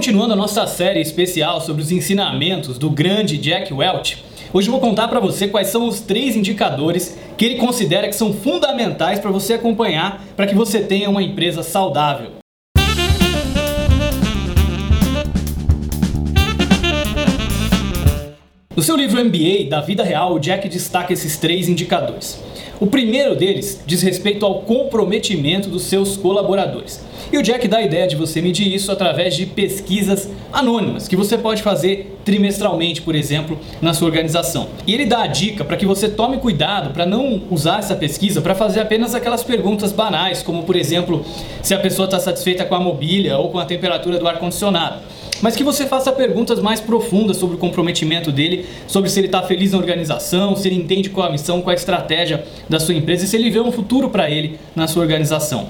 continuando a nossa série especial sobre os ensinamentos do grande Jack Welch, hoje eu vou contar para você quais são os três indicadores que ele considera que são fundamentais para você acompanhar para que você tenha uma empresa saudável. No seu livro MBA da vida real, o Jack destaca esses três indicadores. O primeiro deles diz respeito ao comprometimento dos seus colaboradores. E o Jack dá a ideia de você medir isso através de pesquisas anônimas, que você pode fazer trimestralmente, por exemplo, na sua organização. E ele dá a dica para que você tome cuidado para não usar essa pesquisa para fazer apenas aquelas perguntas banais, como por exemplo, se a pessoa está satisfeita com a mobília ou com a temperatura do ar-condicionado mas que você faça perguntas mais profundas sobre o comprometimento dele, sobre se ele está feliz na organização, se ele entende qual a missão, qual a estratégia da sua empresa e se ele vê um futuro para ele na sua organização.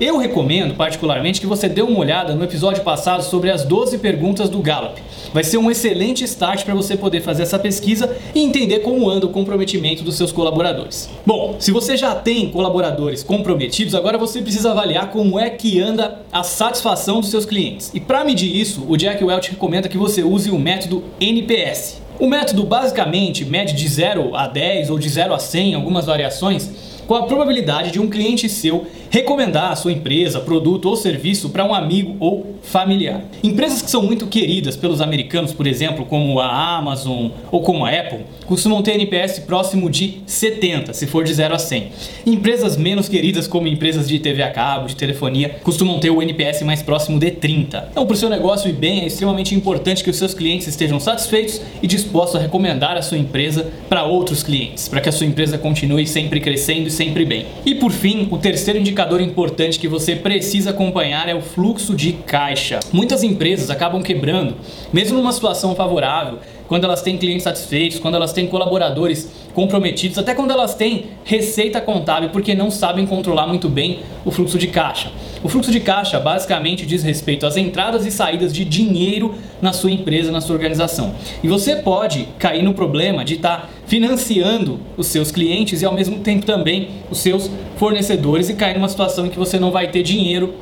Eu recomendo particularmente que você dê uma olhada no episódio passado sobre as 12 perguntas do Gallup. Vai ser um excelente start para você poder fazer essa pesquisa e entender como anda o comprometimento dos seus colaboradores. Bom, se você já tem colaboradores comprometidos, agora você precisa avaliar como é que anda a satisfação dos seus clientes. E para medir isso, o Jack Welch recomenda que você use o método NPS. O método basicamente mede de 0 a 10 ou de 0 a 100, algumas variações, com a probabilidade de um cliente seu recomendar a sua empresa, produto ou serviço para um amigo ou familiar. Empresas que são muito queridas pelos americanos, por exemplo, como a Amazon ou como a Apple, costumam ter NPS próximo de 70, se for de 0 a 100. Empresas menos queridas, como empresas de TV a cabo, de telefonia, costumam ter o NPS mais próximo de 30. Então, para o seu negócio ir bem, é extremamente importante que os seus clientes estejam satisfeitos e dispostos a recomendar a sua empresa para outros clientes, para que a sua empresa continue sempre crescendo e sempre bem. E por fim, o terceiro indicador importante que você precisa acompanhar é o fluxo de caixa. Muitas empresas acabam quebrando, mesmo numa situação favorável, quando elas têm clientes satisfeitos, quando elas têm colaboradores comprometidos, até quando elas têm receita contábil, porque não sabem controlar muito bem o fluxo de caixa. O fluxo de caixa basicamente diz respeito às entradas e saídas de dinheiro na sua empresa, na sua organização. E você pode cair no problema de estar tá financiando os seus clientes e ao mesmo tempo também os seus fornecedores e cair numa situação em que você não vai ter dinheiro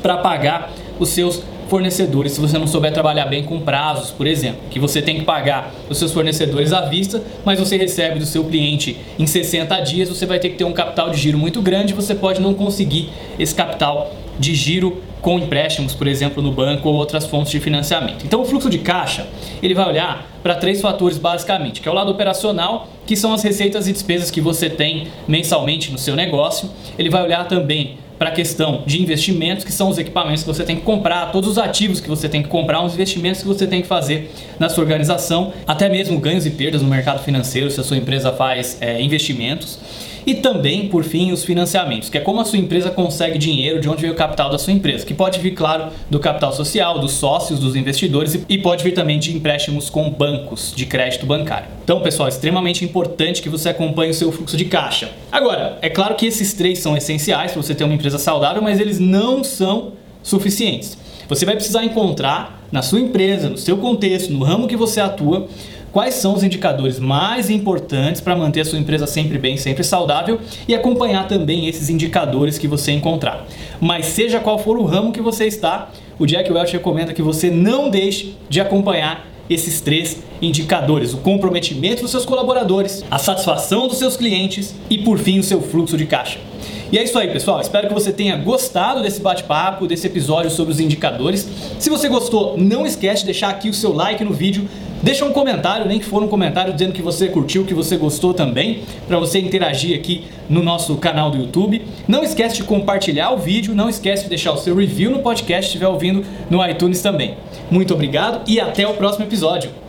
para pagar os seus fornecedores se você não souber trabalhar bem com prazos, por exemplo, que você tem que pagar os seus fornecedores à vista, mas você recebe do seu cliente em 60 dias, você vai ter que ter um capital de giro muito grande, você pode não conseguir esse capital de giro com empréstimos, por exemplo, no banco ou outras fontes de financiamento. Então, o fluxo de caixa, ele vai olhar para três fatores basicamente, que é o lado operacional, que são as receitas e despesas que você tem mensalmente no seu negócio. Ele vai olhar também para a questão de investimentos, que são os equipamentos que você tem que comprar, todos os ativos que você tem que comprar, os investimentos que você tem que fazer na sua organização, até mesmo ganhos e perdas no mercado financeiro, se a sua empresa faz é, investimentos. E também, por fim, os financiamentos, que é como a sua empresa consegue dinheiro, de onde vem o capital da sua empresa, que pode vir, claro, do capital social, dos sócios, dos investidores e pode vir também de empréstimos com bancos de crédito bancário. Então, pessoal, é extremamente importante que você acompanhe o seu fluxo de caixa. Agora, é claro que esses três são essenciais para você ter uma empresa saudável, mas eles não são suficientes. Você vai precisar encontrar na sua empresa, no seu contexto, no ramo que você atua, quais são os indicadores mais importantes para manter a sua empresa sempre bem, sempre saudável e acompanhar também esses indicadores que você encontrar. Mas seja qual for o ramo que você está, o Jack Welch recomenda que você não deixe de acompanhar esses três indicadores: o comprometimento dos seus colaboradores, a satisfação dos seus clientes e, por fim, o seu fluxo de caixa. E é isso aí, pessoal. Espero que você tenha gostado desse bate-papo, desse episódio sobre os indicadores. Se você gostou, não esquece de deixar aqui o seu like no vídeo. Deixa um comentário, nem que for um comentário dizendo que você curtiu, que você gostou também, para você interagir aqui no nosso canal do YouTube. Não esquece de compartilhar o vídeo, não esquece de deixar o seu review no podcast se estiver ouvindo no iTunes também. Muito obrigado e até o próximo episódio.